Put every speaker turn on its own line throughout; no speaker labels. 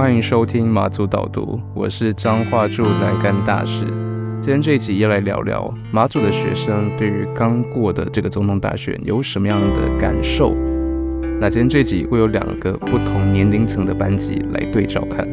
欢迎收听马祖导读，我是张化柱南干大使。今天这一集要来聊聊马祖的学生对于刚过的这个总统大选有什么样的感受。那今天这集会有两个不同年龄层的班级来对照看。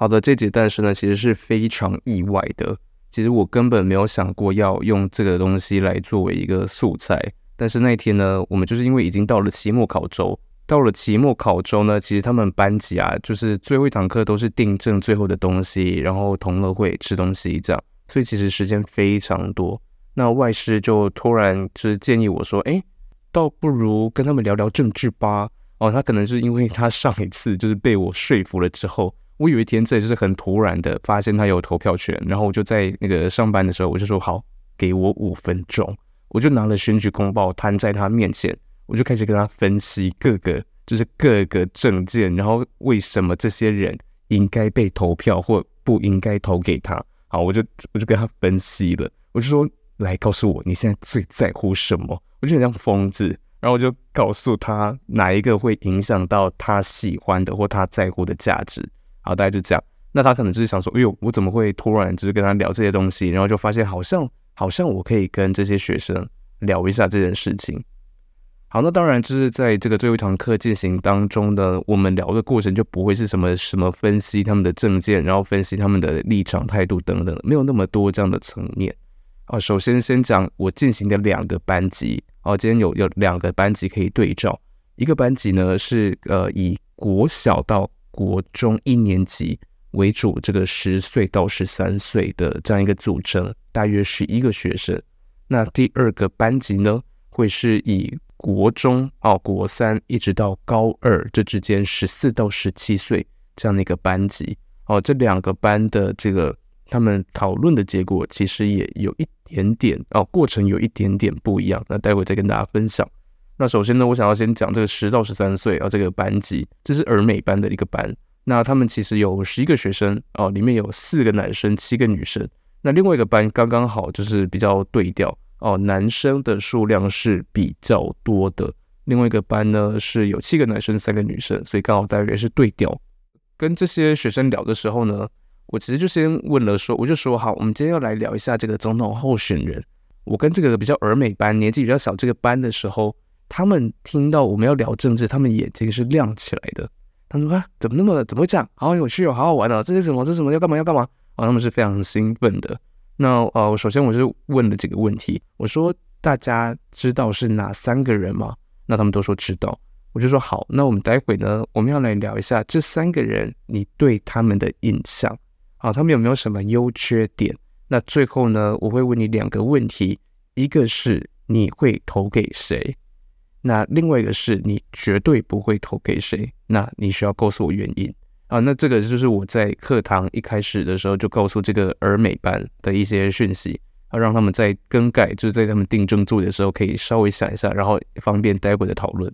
好的，这集诞生呢，其实是非常意外的。其实我根本没有想过要用这个东西来作为一个素材。但是那天呢，我们就是因为已经到了期末考周，到了期末考周呢，其实他们班级啊，就是最后一堂课都是订正最后的东西，然后同乐会吃东西这样，所以其实时间非常多。那外师就突然就是建议我说：“哎，倒不如跟他们聊聊政治吧。”哦，他可能是因为他上一次就是被我说服了之后。我有一天这就是很突然的发现他有投票权，然后我就在那个上班的时候，我就说好，给我五分钟，我就拿了选举公报摊在他面前，我就开始跟他分析各个就是各个政见，然后为什么这些人应该被投票或不应该投给他。好，我就我就跟他分析了，我就说，来告诉我你现在最在乎什么？我就很像疯子，然后我就告诉他哪一个会影响到他喜欢的或他在乎的价值。好，大概就这样。那他可能就是想说，哎呦，我怎么会突然就是跟他聊这些东西？然后就发现好像好像我可以跟这些学生聊一下这件事情。好，那当然就是在这个最后一堂课进行当中呢，我们聊的过程就不会是什么什么分析他们的证件，然后分析他们的立场态度等等，没有那么多这样的层面。啊，首先先讲我进行的两个班级。哦，今天有有两个班级可以对照，一个班级呢是呃以国小到国中一年级为主，这个十岁到十三岁的这样一个组成，大约十一个学生。那第二个班级呢，会是以国中哦，国三一直到高二这之间十四到十七岁这样的一个班级。哦，这两个班的这个他们讨论的结果，其实也有一点点哦，过程有一点点不一样。那待会再跟大家分享。那首先呢，我想要先讲这个十到十三岁啊，这个班级，这是儿美班的一个班。那他们其实有十一个学生哦，里面有四个男生，七个女生。那另外一个班刚刚好就是比较对调哦，男生的数量是比较多的。另外一个班呢是有七个男生，三个女生，所以刚好大约是对调。跟这些学生聊的时候呢，我其实就先问了说，我就说好，我们今天要来聊一下这个总统候选人。我跟这个比较儿美班，年纪比较小这个班的时候。他们听到我们要聊政治，他们眼睛是亮起来的。他们说：“啊，怎么那么怎么会这样？好有趣哦，好好玩哦！这是什么？这是什么？要干嘛？要干嘛？”啊，他们是非常兴奋的。那呃，首先我是问了几个问题。我说：“大家知道是哪三个人吗？”那他们都说知道。我就说：“好，那我们待会呢，我们要来聊一下这三个人，你对他们的印象啊，他们有没有什么优缺点？那最后呢，我会问你两个问题，一个是你会投给谁？”那另外一个是你绝对不会投给谁，那你需要告诉我原因啊。那这个就是我在课堂一开始的时候就告诉这个儿美班的一些讯息，啊，让他们在更改，就是在他们订正作业的时候可以稍微想一下，然后方便待会的讨论。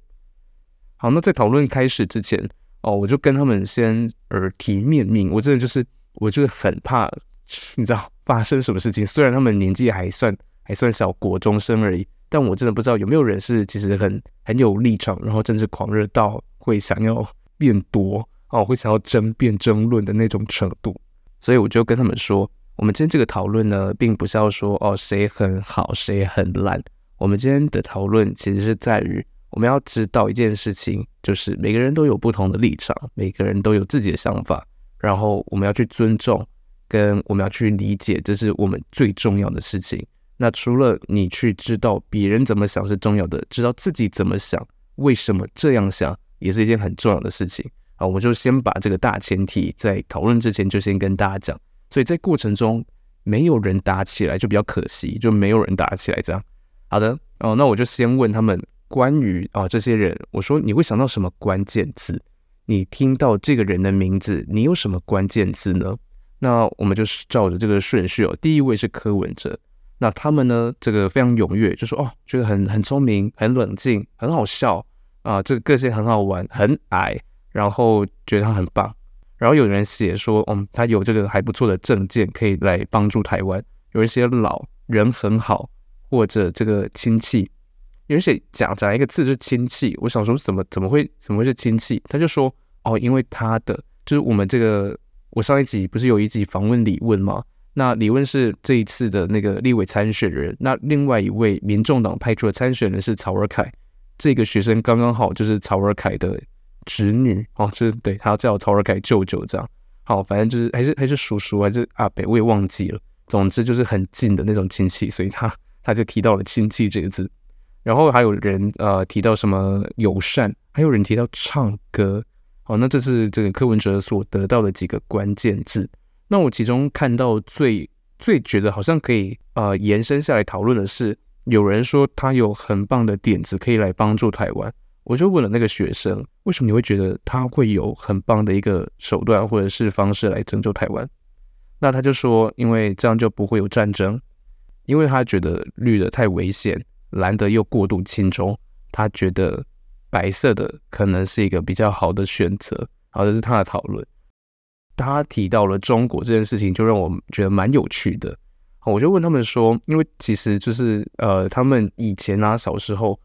好，那在讨论开始之前哦，我就跟他们先耳提面命，我真的就是我就是很怕，你知道发生什么事情。虽然他们年纪还算还算小，国中生而已。但我真的不知道有没有人是其实很很有立场，然后政治狂热到会想要辩夺哦，会想要争辩争论的那种程度。所以我就跟他们说，我们今天这个讨论呢，并不是要说哦谁很好谁很烂。我们今天的讨论其实是在于我们要知道一件事情，就是每个人都有不同的立场，每个人都有自己的想法，然后我们要去尊重，跟我们要去理解，这是我们最重要的事情。那除了你去知道别人怎么想是重要的，知道自己怎么想，为什么这样想，也是一件很重要的事情啊。我就先把这个大前提在讨论之前就先跟大家讲，所以在过程中没有人打起来就比较可惜，就没有人打起来这样。好的哦，那我就先问他们关于啊这些人，我说你会想到什么关键字？你听到这个人的名字，你有什么关键字呢？那我们就是照着这个顺序哦，第一位是柯文哲。那他们呢，这个非常踊跃，就说哦，觉得很很聪明，很冷静，很好笑啊，这个个性很好玩，很矮，然后觉得他很棒。然后有人写说，嗯，他有这个还不错的证件，可以来帮助台湾。有一些老人很好，或者这个亲戚，有人写讲讲一个字是亲戚，我想说怎么怎么会怎么会是亲戚？他就说哦，因为他的就是我们这个，我上一集不是有一集访问李问吗？那李问是这一次的那个立委参选人，那另外一位民众党派出的参选人是曹尔凯，这个学生刚刚好就是曹尔凯的。侄女哦，就是对他叫曹尔凯舅舅这样，好，反正就是还是还是叔叔还是阿伯，我也忘记了。总之就是很近的那种亲戚，所以他他就提到了亲戚这个字。然后还有人呃提到什么友善，还有人提到唱歌。好，那这是这个柯文哲所得到的几个关键字。那我其中看到最最觉得好像可以呃延伸下来讨论的是，有人说他有很棒的点子可以来帮助台湾。我就问了那个学生，为什么你会觉得他会有很棒的一个手段或者是方式来拯救台湾？那他就说，因为这样就不会有战争，因为他觉得绿的太危险，蓝的又过度轻中，他觉得白色的可能是一个比较好的选择。好，这是他的讨论。他提到了中国这件事情，就让我觉得蛮有趣的。我就问他们说，因为其实就是呃，他们以前啊，小时候。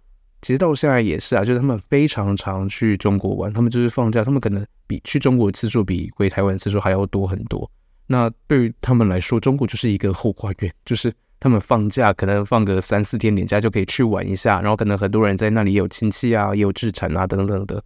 其实到现在也是啊，就是他们非常常去中国玩，他们就是放假，他们可能比去中国次数比回台湾次数还要多很多。那对于他们来说，中国就是一个后花园，就是他们放假可能放个三四天年假就可以去玩一下，然后可能很多人在那里也有亲戚啊，也有资产啊等等的。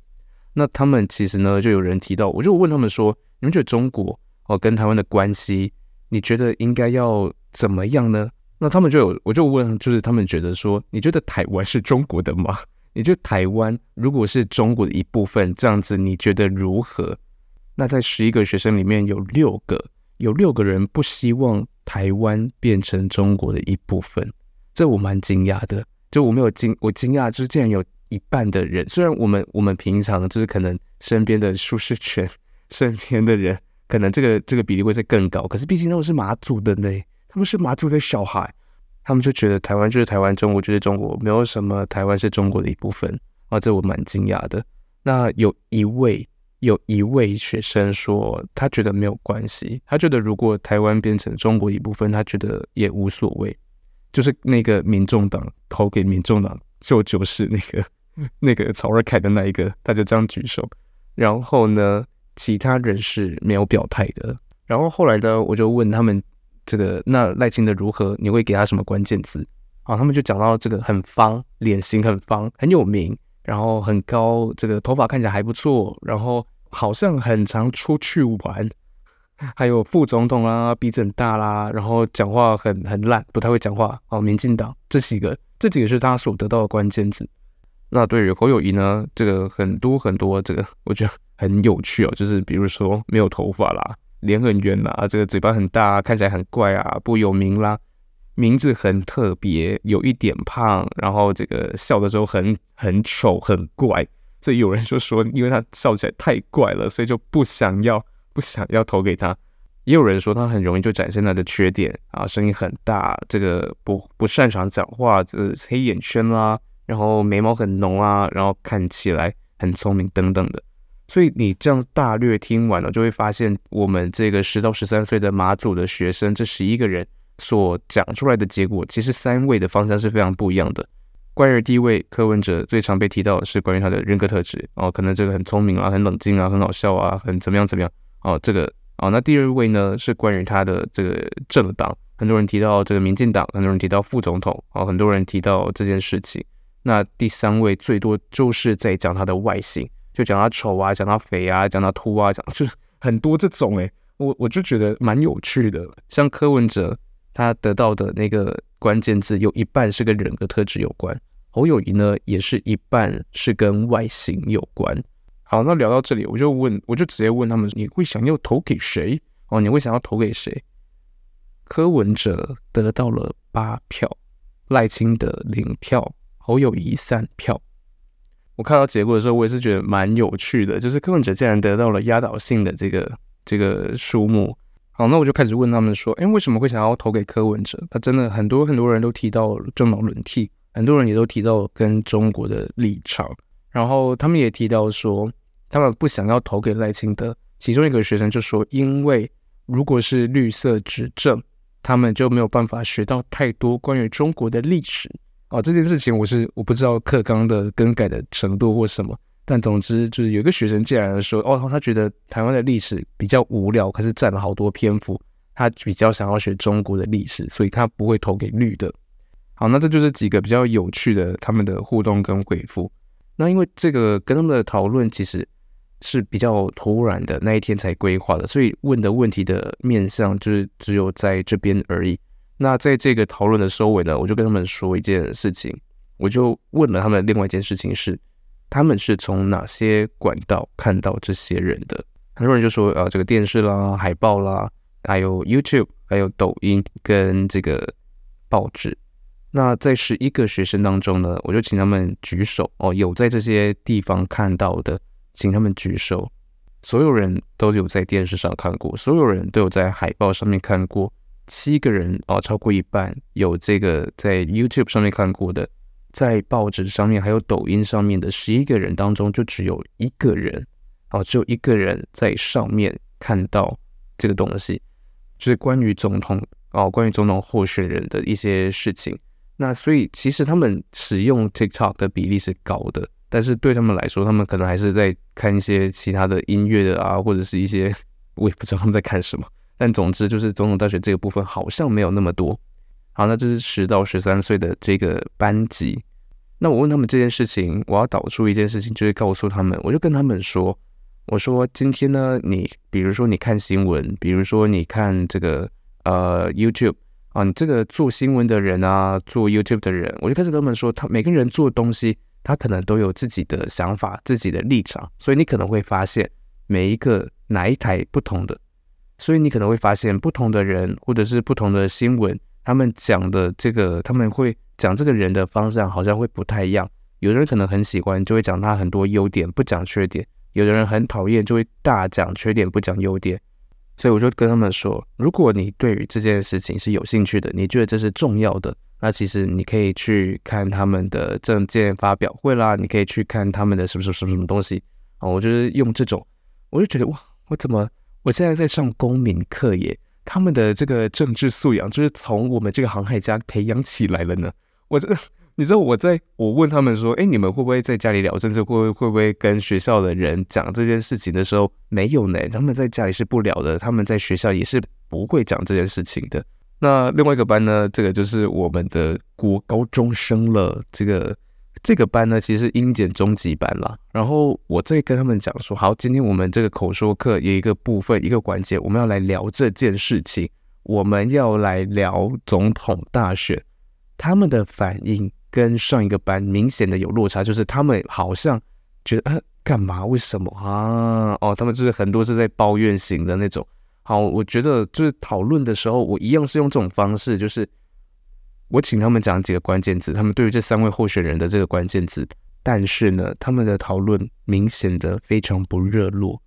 那他们其实呢，就有人提到，我就问他们说，你们觉得中国哦跟台湾的关系，你觉得应该要怎么样呢？那他们就有，我就问，就是他们觉得说，你觉得台湾是中国的吗？你觉得台湾如果是中国的一部分，这样子你觉得如何？那在十一个学生里面有六个，有六个人不希望台湾变成中国的一部分，这我蛮惊讶的。就我没有惊，我惊讶就是竟然有一半的人，虽然我们我们平常就是可能身边的舒适圈，身边的人可能这个这个比例会再更高，可是毕竟他们是马祖的呢。他们是马祖的小孩，他们就觉得台湾就是台湾，中国就是中国，没有什么台湾是中国的一部分啊，这我蛮惊讶的。那有一位有一位学生说，他觉得没有关系，他觉得如果台湾变成中国一部分，他觉得也无所谓。就是那个民众党投给民众党，就就是那个那个曹尔凯的那一个，他就这样举手。然后呢，其他人是没有表态的。然后后来呢，我就问他们。这个那赖清德如何？你会给他什么关键词？啊，他们就讲到这个很方，脸型很方，很有名，然后很高，这个头发看起来还不错，然后好像很常出去玩，还有副总统啦，鼻子很大啦，然后讲话很很烂，不太会讲话。哦，民进党这几个，这几个是他所得到的关键字。那对于侯友谊呢，这个很多很多，这个我觉得很有趣哦，就是比如说没有头发啦。脸很圆啦，这个嘴巴很大，看起来很怪啊，不有名啦，名字很特别，有一点胖，然后这个笑的时候很很丑很怪，所以有人就说，因为他笑起来太怪了，所以就不想要不想要投给他。也有人说他很容易就展现他的缺点啊，声音很大，这个不不擅长讲话，这个黑眼圈啦，然后眉毛很浓啊，然后看起来很聪明等等的。所以你这样大略听完了，就会发现我们这个十到十三岁的马祖的学生，这十一个人所讲出来的结果，其实三位的方向是非常不一样的。关于第一位柯文哲最常被提到的是关于他的人格特质哦，可能这个很聪明啊，很冷静啊，很好笑啊，很怎么样怎么样哦，这个哦，那第二位呢是关于他的这个政党，很多人提到这个民进党，很多人提到副总统哦，很多人提到这件事情。那第三位最多就是在讲他的外形。就讲他丑啊，讲他肥啊，讲他秃啊，讲就是很多这种诶、我我就觉得蛮有趣的。像柯文哲他得到的那个关键字有一半是跟人格特质有关，侯友宜呢也是一半是跟外形有关。好，那聊到这里，我就问，我就直接问他们，你会想要投给谁？哦，你会想要投给谁？柯文哲得到了八票，赖清德零票，侯友宜三票。我看到结果的时候，我也是觉得蛮有趣的，就是柯文哲竟然得到了压倒性的这个这个数目，好，那我就开始问他们说，哎，为什么会想要投给柯文哲？他真的很多很多人都提到政党轮替，很多人也都提到跟中国的立场，然后他们也提到说，他们不想要投给赖清德。其中一个学生就说，因为如果是绿色执政，他们就没有办法学到太多关于中国的历史。哦，这件事情我是我不知道课纲的更改的程度或什么。但总之就是有一个学生进来说，哦，他觉得台湾的历史比较无聊，可是占了好多篇幅，他比较想要学中国的历史，所以他不会投给绿的。好，那这就是几个比较有趣的他们的互动跟回复。那因为这个跟他们的讨论其实是比较突然的，那一天才规划的，所以问的问题的面向就是只有在这边而已。那在这个讨论的收尾呢，我就跟他们说一件事情，我就问了他们另外一件事情是。他们是从哪些管道看到这些人的？很多人就说，呃，这个电视啦、海报啦，还有 YouTube，还有抖音跟这个报纸。那在十一个学生当中呢，我就请他们举手哦，有在这些地方看到的，请他们举手。所有人都有在电视上看过，所有人都有在海报上面看过。七个人哦，超过一半有这个在 YouTube 上面看过的。在报纸上面还有抖音上面的十一个人当中，就只有一个人，哦，只有一个人在上面看到这个东西，就是关于总统哦，关于总统候选人的一些事情。那所以其实他们使用 TikTok 的比例是高的，但是对他们来说，他们可能还是在看一些其他的音乐的啊，或者是一些 我也不知道他们在看什么。但总之就是总统大学这个部分好像没有那么多。好，那这是十到十三岁的这个班级。那我问他们这件事情，我要导出一件事情，就是告诉他们，我就跟他们说，我说今天呢，你比如说你看新闻，比如说你看这个呃 YouTube 啊，你这个做新闻的人啊，做 YouTube 的人，我就开始跟他们说，他每个人做东西，他可能都有自己的想法、自己的立场，所以你可能会发现每一个哪一台不同的，所以你可能会发现不同的人或者是不同的新闻。他们讲的这个，他们会讲这个人的方向好像会不太一样。有的人可能很喜欢，就会讲他很多优点，不讲缺点；有的人很讨厌，就会大讲缺点，不讲优点。所以我就跟他们说，如果你对于这件事情是有兴趣的，你觉得这是重要的，那其实你可以去看他们的证件发表会啦，你可以去看他们的什么什么什么什么东西啊。我就是用这种，我就觉得哇，我怎么我现在在上公民课耶？他们的这个政治素养就是从我们这个航海家培养起来了呢。我这，你知道我在我问他们说，哎，你们会不会在家里聊政治？会会不会跟学校的人讲这件事情的时候，没有呢？他们在家里是不聊的，他们在学校也是不会讲这件事情的。那另外一个班呢，这个就是我们的国高中生了，这个。这个班呢，其实是英检中级班啦。然后我再跟他们讲说，好，今天我们这个口说课有一个部分，一个环节，我们要来聊这件事情，我们要来聊总统大选。他们的反应跟上一个班明显的有落差，就是他们好像觉得，啊，干嘛？为什么啊？哦，他们就是很多是在抱怨型的那种。好，我觉得就是讨论的时候，我一样是用这种方式，就是。我请他们讲几个关键字，他们对于这三位候选人的这个关键字，但是呢，他们的讨论明显的非常不热络，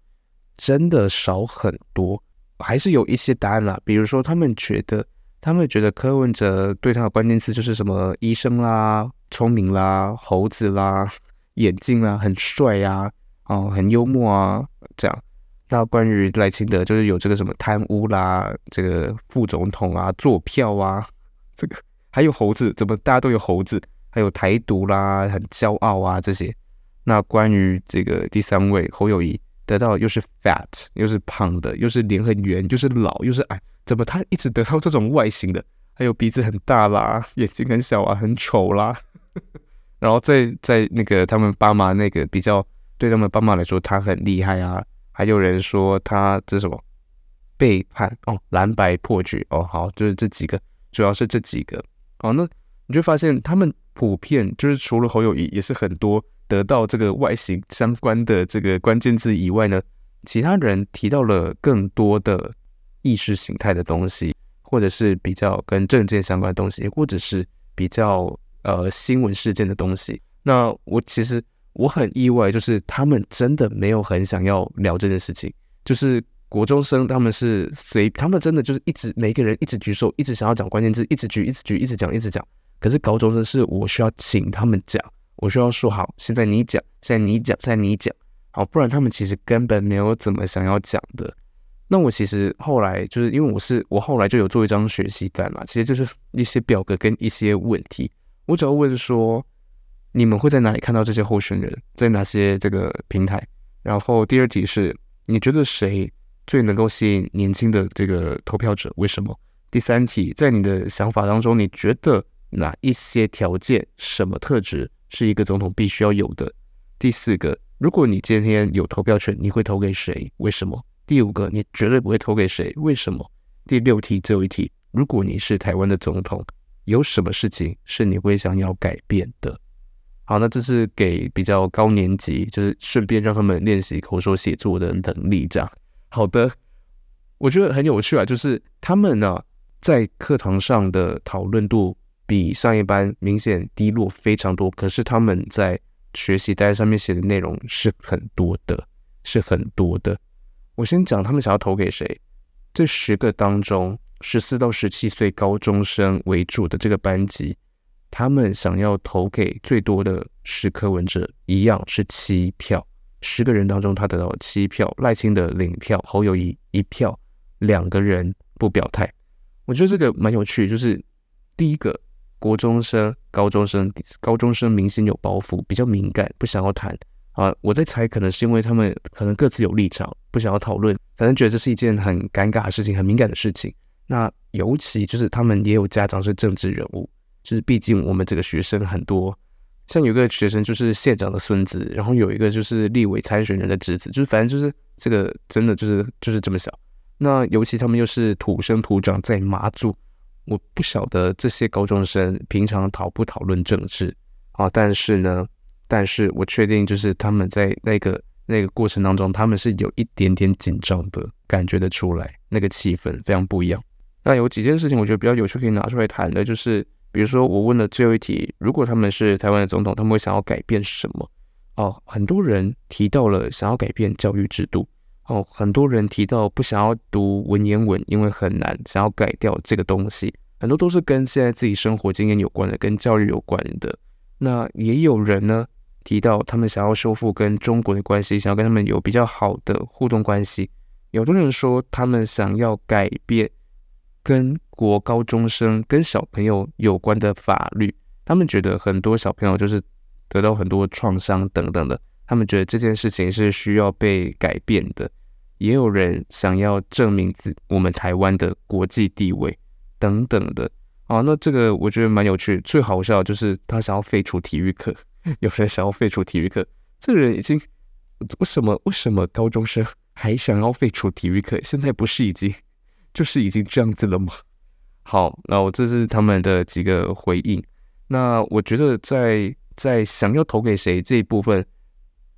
真的少很多，还是有一些答案啦。比如说，他们觉得，他们觉得柯文哲对他的关键词就是什么医生啦、聪明啦、猴子啦、眼镜啦、很帅呀、啊，哦，很幽默啊，这样。那关于赖清德，就是有这个什么贪污啦，这个副总统啊，坐票啊，这个。还有猴子，怎么大家都有猴子？还有台独啦，很骄傲啊这些。那关于这个第三位侯友谊，得到又是 fat，又是胖的，又是脸很圆，又是老，又是矮，怎么他一直得到这种外形的？还有鼻子很大啦，眼睛很小啊，很丑啦。然后在在那个他们爸妈那个比较，对他们爸妈来说，他很厉害啊。还有人说他这什么背叛哦，蓝白破局哦，好，就是这几个，主要是这几个。好，那你就发现他们普遍就是除了侯友宜，也是很多得到这个外形相关的这个关键字以外呢，其他人提到了更多的意识形态的东西，或者是比较跟政见相关的东西，或者是比较呃新闻事件的东西。那我其实我很意外，就是他们真的没有很想要聊这件事情，就是国中生他们是随他们真的就是一直每个人一直举手，一直想要讲关键字，一直举，一直举，一直讲，一直讲。可是高中生是我需要请他们讲，我需要说好，现在你讲，现在你讲，现在你讲，好，不然他们其实根本没有怎么想要讲的。那我其实后来就是因为我是我后来就有做一张学习单嘛，其实就是一些表格跟一些问题，我只要问说，你们会在哪里看到这些候选人，在哪些这个平台？然后第二题是，你觉得谁最能够吸引年轻的这个投票者？为什么？第三题，在你的想法当中，你觉得哪一些条件、什么特质是一个总统必须要有的？第四个，如果你今天有投票权，你会投给谁？为什么？第五个，你绝对不会投给谁？为什么？第六题，最后一题，如果你是台湾的总统，有什么事情是你会想要改变的？好，那这是给比较高年级，就是顺便让他们练习口说写作的能力，这样。好的，我觉得很有趣啊，就是他们呢在课堂上的讨论度比上一班明显低落非常多，可是他们在学习单上面写的内容是很多的，是很多的。我先讲他们想要投给谁，这十个当中，十四到十七岁高中生为主的这个班级。他们想要投给最多的是柯文哲，一样是七票，十个人当中他得到七票，赖清德零票，侯友谊一票，两个人不表态。我觉得这个蛮有趣，就是第一个国中生、高中生，高中生明显有包袱，比较敏感，不想要谈啊。我在猜，可能是因为他们可能各自有立场，不想要讨论，反正觉得这是一件很尴尬的事情，很敏感的事情。那尤其就是他们也有家长是政治人物。就是毕竟我们这个学生很多，像有个学生就是县长的孙子，然后有一个就是立委参选人的侄子，就是反正就是这个真的就是就是这么小。那尤其他们又是土生土长在马祖，我不晓得这些高中生平常讨不讨论政治啊，但是呢，但是我确定就是他们在那个那个过程当中，他们是有一点点紧张的，感觉得出来，那个气氛非常不一样。那有几件事情我觉得比较有趣可以拿出来谈的，就是。比如说，我问了最后一题，如果他们是台湾的总统，他们会想要改变什么？哦，很多人提到了想要改变教育制度。哦，很多人提到不想要读文言文，因为很难，想要改掉这个东西。很多都是跟现在自己生活经验有关的，跟教育有关的。那也有人呢提到他们想要修复跟中国的关系，想要跟他们有比较好的互动关系。有的人说他们想要改变。跟国高中生、跟小朋友有关的法律，他们觉得很多小朋友就是得到很多创伤等等的，他们觉得这件事情是需要被改变的。也有人想要证明自我们台湾的国际地位等等的。啊，那这个我觉得蛮有趣。最好笑的就是他想要废除体育课，有人想要废除体育课，这个人已经为什么为什么高中生还想要废除体育课？现在不是已经？就是已经这样子了吗？好，那我这是他们的几个回应。那我觉得在在想要投给谁这一部分，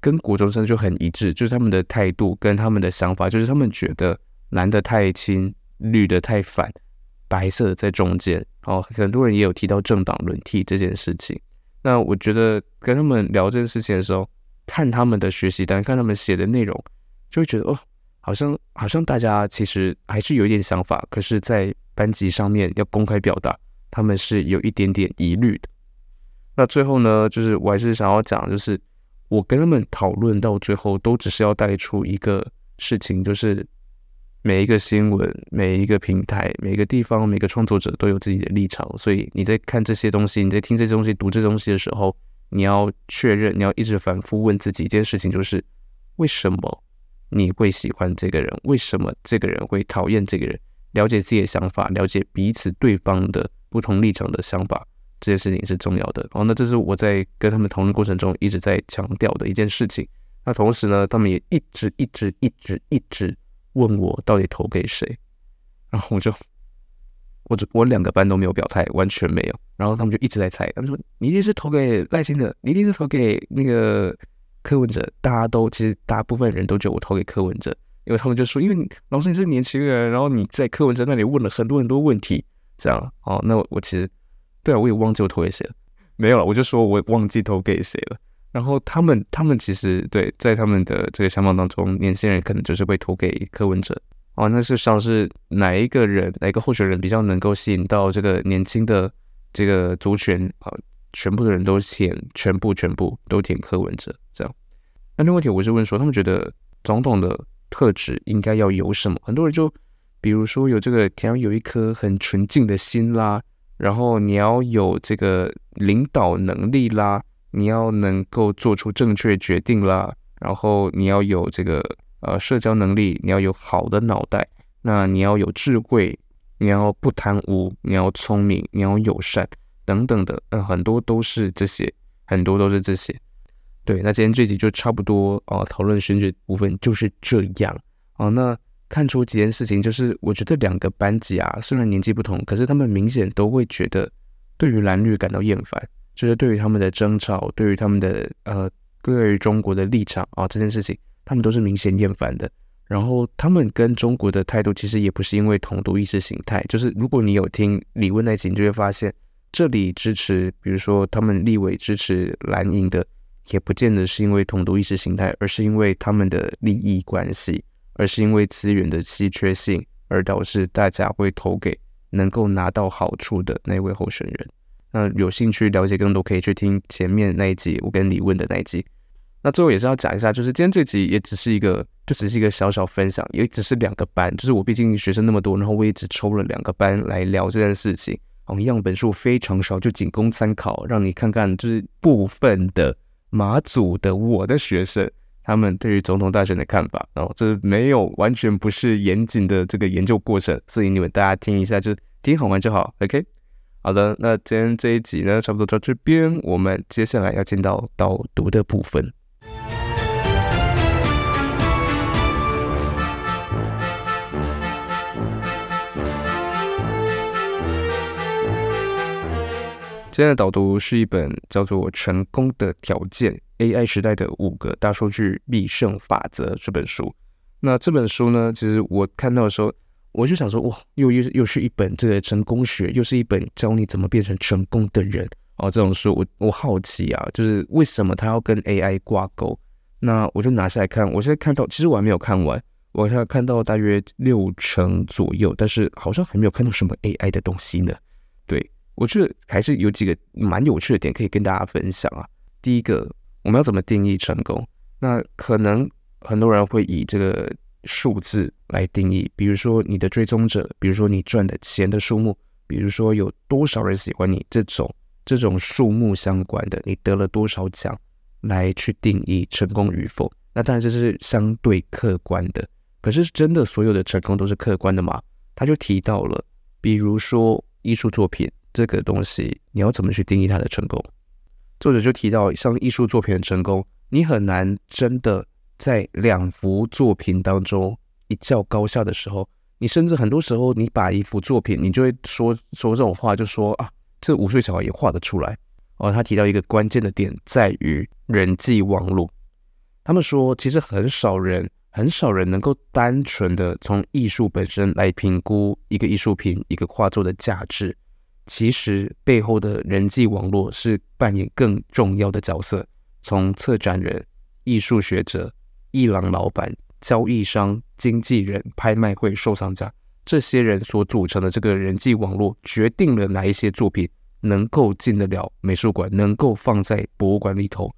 跟国中生就很一致，就是他们的态度跟他们的想法，就是他们觉得蓝的太亲，绿的太反，白色在中间。哦，很多人也有提到政党轮替这件事情。那我觉得跟他们聊这件事情的时候，看他们的学习单，看他们写的内容，就会觉得哦。好像好像大家其实还是有一点想法，可是，在班级上面要公开表达，他们是有一点点疑虑的。那最后呢，就是我还是想要讲，就是我跟他们讨论到最后，都只是要带出一个事情，就是每一个新闻、每一个平台、每个地方、每个创作者都有自己的立场，所以你在看这些东西，你在听这些东西、读这东西的时候，你要确认，你要一直反复问自己一件事情，就是为什么？你会喜欢这个人？为什么这个人会讨厌这个人？了解自己的想法，了解彼此对方的不同立场的想法，这件事情是重要的。哦，那这是我在跟他们讨论过程中一直在强调的一件事情。那同时呢，他们也一直一直一直一直问我到底投给谁，然后我就，我就我两个班都没有表态，完全没有。然后他们就一直在猜，他们说你一定是投给赖清德，你一定是投给那个。柯文哲，大家都其实大部分人都觉得我投给柯文哲，因为他们就说，因为老师你是年轻人，然后你在柯文哲那里问了很多很多问题，这样哦，那我，我其实对啊，我也忘记我投给谁了，没有了，我就说我忘记投给谁了。然后他们他们其实对在他们的这个想法当中，年轻人可能就是会投给柯文哲哦。那是像是哪一个人哪个候选人比较能够吸引到这个年轻的这个族群啊？全部的人都填，全部全部都填柯文哲这样。那另外一题我是问说，他们觉得总统的特质应该要有什么？很多人就比如说有这个，你要有一颗很纯净的心啦，然后你要有这个领导能力啦，你要能够做出正确决定啦，然后你要有这个呃社交能力，你要有好的脑袋，那你要有智慧，你要不贪污，你要聪明，你要友善。等等的，嗯，很多都是这些，很多都是这些。对，那今天这集就差不多啊，讨论选举部分就是这样啊。那看出几件事情，就是我觉得两个班级啊，虽然年纪不同，可是他们明显都会觉得对于蓝绿感到厌烦，就是对于他们的争吵，对于他们的呃，对于中国的立场啊，这件事情，他们都是明显厌烦的。然后他们跟中国的态度，其实也不是因为统独意识形态，就是如果你有听李问那集，你就会发现。这里支持，比如说他们立委支持蓝营的，也不见得是因为统独意识形态，而是因为他们的利益关系，而是因为资源的稀缺性，而导致大家会投给能够拿到好处的那位候选人。那有兴趣了解更多，可以去听前面那一集我跟你问的那一集。那最后也是要讲一下，就是今天这集也只是一个，就只是一个小小分享，也只是两个班，就是我毕竟学生那么多，然后我也只抽了两个班来聊这件事情。样本数非常少，就仅供参考，让你看看，就是部分的马祖的我的学生，他们对于总统大选的看法。然后这没有完全不是严谨的这个研究过程，所以你们大家听一下，就听好玩就好。OK，好的，那今天这一集呢，差不多到这边，我们接下来要进到导读的部分。今天的导读是一本叫做《成功的条件：AI 时代的五个大数据必胜法则》这本书。那这本书呢，其实我看到的时候，我就想说，哇，又又又是一本这个成功学，又是一本教你怎么变成成功的人哦。这种书，我我好奇啊，就是为什么他要跟 AI 挂钩？那我就拿下来看。我现在看到，其实我还没有看完，我现在看到大约六成左右，但是好像还没有看到什么 AI 的东西呢。对。我觉得还是有几个蛮有趣的点可以跟大家分享啊。第一个，我们要怎么定义成功？那可能很多人会以这个数字来定义，比如说你的追踪者，比如说你赚的钱的数目，比如说有多少人喜欢你，这种这种数目相关的，你得了多少奖，来去定义成功与否。那当然这是相对客观的，可是真的所有的成功都是客观的吗？他就提到了，比如说艺术作品。这个东西你要怎么去定义它的成功？作者就提到，像艺术作品的成功，你很难真的在两幅作品当中一较高下的时候，你甚至很多时候你把一幅作品，你就会说说这种话，就说啊，这五岁小孩也画得出来。哦，他提到一个关键的点在于人际网络。他们说，其实很少人，很少人能够单纯的从艺术本身来评估一个艺术品、一个画作的价值。其实背后的人际网络是扮演更重要的角色。从策展人、艺术学者、艺廊老板、交易商、经纪人、拍卖会收藏家这些人所组成的这个人际网络，决定了哪一些作品能够进得了美术馆，能够放在博物馆里头。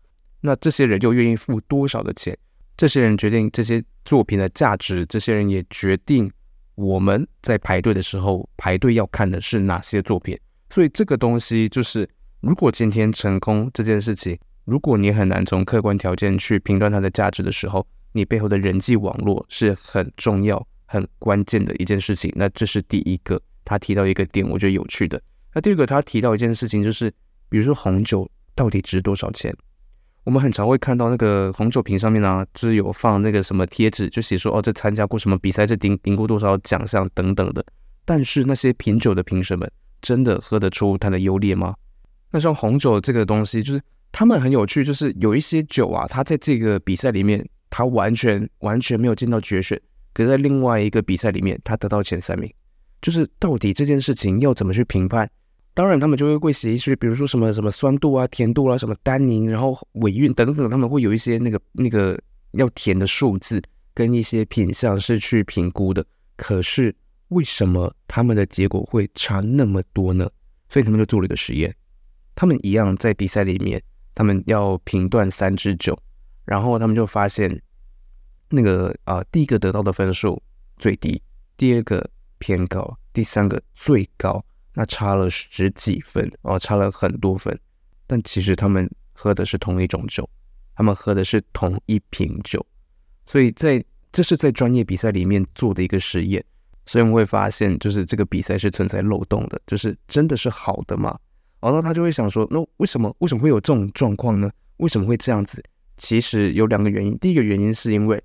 那这些人又愿意付多少的钱？这些人决定这些作品的价值，这些人也决定。我们在排队的时候，排队要看的是哪些作品？所以这个东西就是，如果今天成功这件事情，如果你很难从客观条件去评断它的价值的时候，你背后的人际网络是很重要、很关键的一件事情。那这是第一个，他提到一个点，我觉得有趣的。那第二个，他提到一件事情，就是比如说红酒到底值多少钱？我们很常会看到那个红酒瓶上面呢、啊，就是有放那个什么贴纸，就写说哦，这参加过什么比赛，这顶顶过多少奖项等等的。但是那些品酒的评审们真的喝得出它的优劣吗？那像红酒这个东西，就是他们很有趣，就是有一些酒啊，它在这个比赛里面，它完全完全没有进到决选，可在另外一个比赛里面，它得到前三名。就是到底这件事情要怎么去评判？当然他们就会会写一些，比如说什么什么酸度啊、甜度啊、什么单宁，然后尾韵等等，他们会有一些那个那个要填的数字跟一些品相是去评估的。可是为什么他们的结果会差那么多呢？所以他们就做了一个实验，他们一样在比赛里面，他们要评断三支酒，然后他们就发现那个啊、第一个得到的分数最低，第二个偏高，第三个最高。那差了十几分哦，差了很多分，但其实他们喝的是同一种酒，他们喝的是同一瓶酒，所以在这是在专业比赛里面做的一个实验，所以我们会发现，就是这个比赛是存在漏洞的，就是真的是好的吗？然后他就会想说，那为什么为什么会有这种状况呢？为什么会这样子？其实有两个原因，第一个原因是因为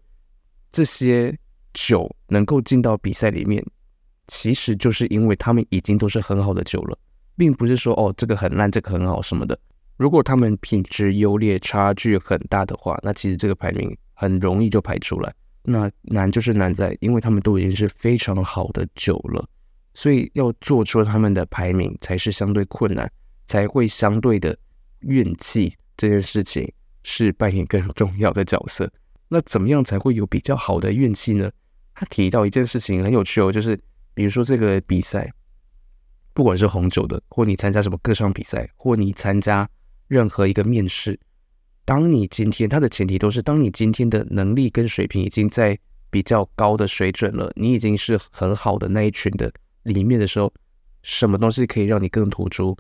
这些酒能够进到比赛里面。其实就是因为他们已经都是很好的酒了，并不是说哦，这个很烂，这个很好什么的。如果他们品质优劣差距很大的话，那其实这个排名很容易就排出来。那难就是难在，因为他们都已经是非常好的酒了，所以要做出他们的排名才是相对困难，才会相对的运气这件事情是扮演更重要的角色。那怎么样才会有比较好的运气呢？他提到一件事情很有趣哦，就是。比如说这个比赛，不管是红酒的，或你参加什么歌唱比赛，或你参加任何一个面试，当你今天，它的前提都是，当你今天的能力跟水平已经在比较高的水准了，你已经是很好的那一群的里面的时候，什么东西可以让你更突出？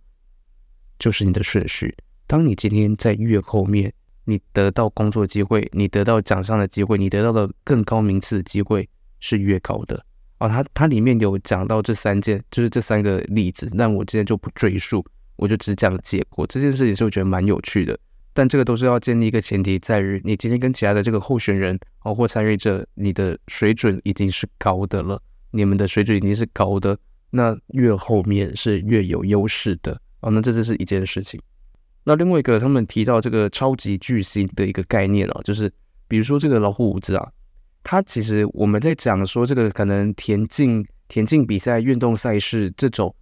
就是你的顺序。当你今天在越后面，你得到工作机会，你得到奖项的机会，你得到的更高名次的机会是越高的。哦，它它里面有讲到这三件，就是这三个例子，但我今天就不赘述，我就只讲结果。这件事情是我觉得蛮有趣的，但这个都是要建立一个前提，在于你今天跟其他的这个候选人哦或参与者，你的水准已经是高的了，你们的水准已经是高的，那越后面是越有优势的哦。那这就是一件事情。那另外一个，他们提到这个超级巨星的一个概念哦，就是比如说这个老虎伍兹啊。他其实我们在讲说这个可能田径、田径比赛、运动赛事这种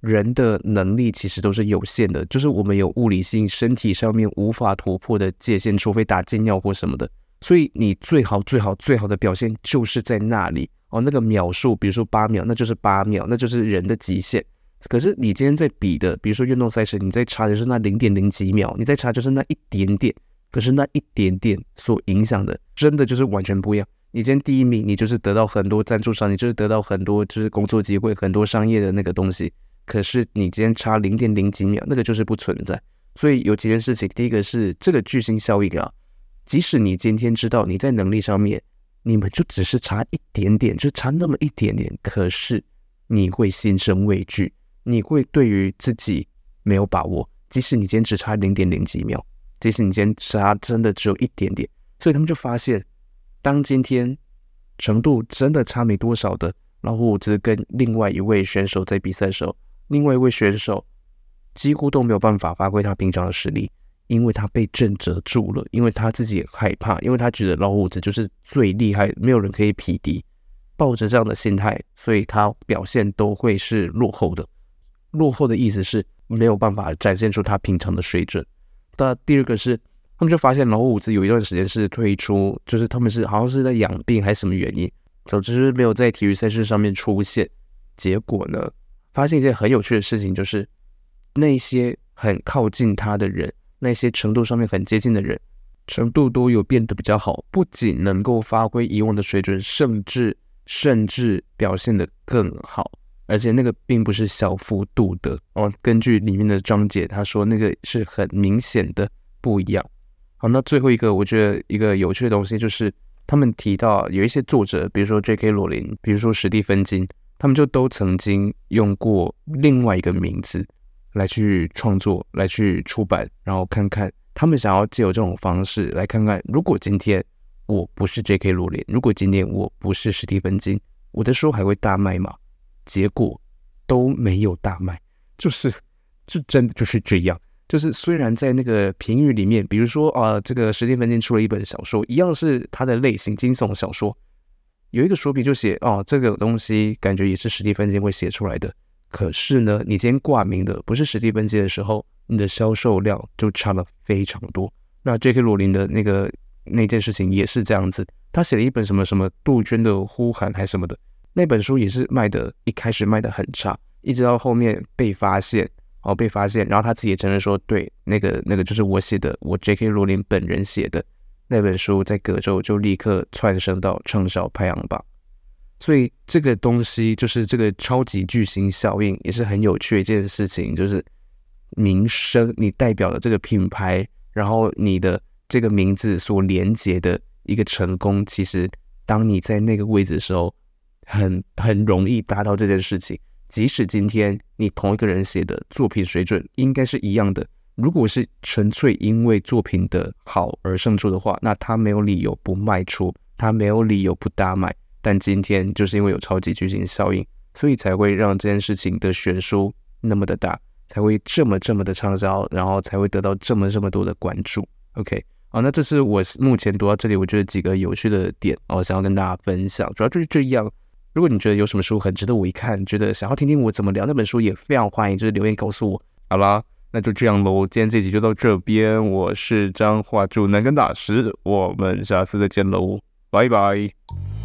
人的能力其实都是有限的，就是我们有物理性身体上面无法突破的界限，除非打禁药或什么的。所以你最好、最好、最好的表现就是在那里哦，那个秒数，比如说八秒，那就是八秒，那就是人的极限。可是你今天在比的，比如说运动赛事，你在差的是那零点零几秒，你在差就是那一点点，可是那一点点所影响的，真的就是完全不一样。你今天第一名，你就是得到很多赞助商，你就是得到很多就是工作机会，很多商业的那个东西。可是你今天差零点零几秒，那个就是不存在。所以有几件事情，第一个是这个巨星效应啊，即使你今天知道你在能力上面，你们就只是差一点点，就差那么一点点，可是你会心生畏惧，你会对于自己没有把握。即使你今天只差零点零几秒，即使你今天差真的只有一点点，所以他们就发现。当今天程度真的差没多少的老虎伍兹跟另外一位选手在比赛的时候，另外一位选手几乎都没有办法发挥他平常的实力，因为他被震慑住了，因为他自己也害怕，因为他觉得老虎伍兹就是最厉害，没有人可以匹敌。抱着这样的心态，所以他表现都会是落后的。落后的意思是没有办法展现出他平常的水准。那第二个是。他们就发现老虎伍兹有一段时间是退出，就是他们是好像是在养病还是什么原因，总之是没有在体育赛事上面出现。结果呢，发现一件很有趣的事情，就是那些很靠近他的人，那些程度上面很接近的人，程度都有变得比较好，不仅能够发挥以往的水准，甚至甚至表现得更好，而且那个并不是小幅度的哦。根据里面的章节，他说那个是很明显的不一样。好，那最后一个，我觉得一个有趣的东西就是，他们提到有一些作者，比如说 J.K. 罗琳，比如说史蒂芬金，他们就都曾经用过另外一个名字来去创作，来去出版，然后看看他们想要借由这种方式来看看，如果今天我不是 J.K. 罗琳，如果今天我不是史蒂芬金，我的书还会大卖吗？结果都没有大卖，就是，就真的就是这样。就是虽然在那个评语里面，比如说啊、这个史蒂芬金出了一本小说，一样是他的类型惊悚小说，有一个书评就写哦，这个东西感觉也是史蒂芬金会写出来的。可是呢，你今天挂名的不是史蒂芬金的时候，你的销售量就差了非常多。那 J.K. 罗琳的那个那件事情也是这样子，他写了一本什么什么杜鹃的呼喊还是什么的，那本书也是卖的，一开始卖的很差，一直到后面被发现。哦，被发现，然后他自己也承认说，对，那个那个就是我写的，我 J.K. 罗琳本人写的那本书，在隔周就立刻窜升到畅销排行榜。所以这个东西就是这个超级巨星效应，也是很有趣的一件事情，就是名声，你代表的这个品牌，然后你的这个名字所连接的一个成功，其实当你在那个位置的时候，很很容易达到这件事情。即使今天你同一个人写的作品水准应该是一样的，如果是纯粹因为作品的好而胜出的话，那他没有理由不卖出，他没有理由不大卖。但今天就是因为有超级巨星效应，所以才会让这件事情的悬殊那么的大，才会这么这么的畅销，然后才会得到这么这么多的关注。OK，好，那这是我目前读到这里，我觉得几个有趣的点，我想要跟大家分享，主要就是这样。如果你觉得有什么书很值得我一看，觉得想要听听我怎么聊那本书，也非常欢迎，就是留言告诉我。好啦，那就这样喽，今天这集就到这边。我是张画柱南根大师，我们下次再见喽，拜拜。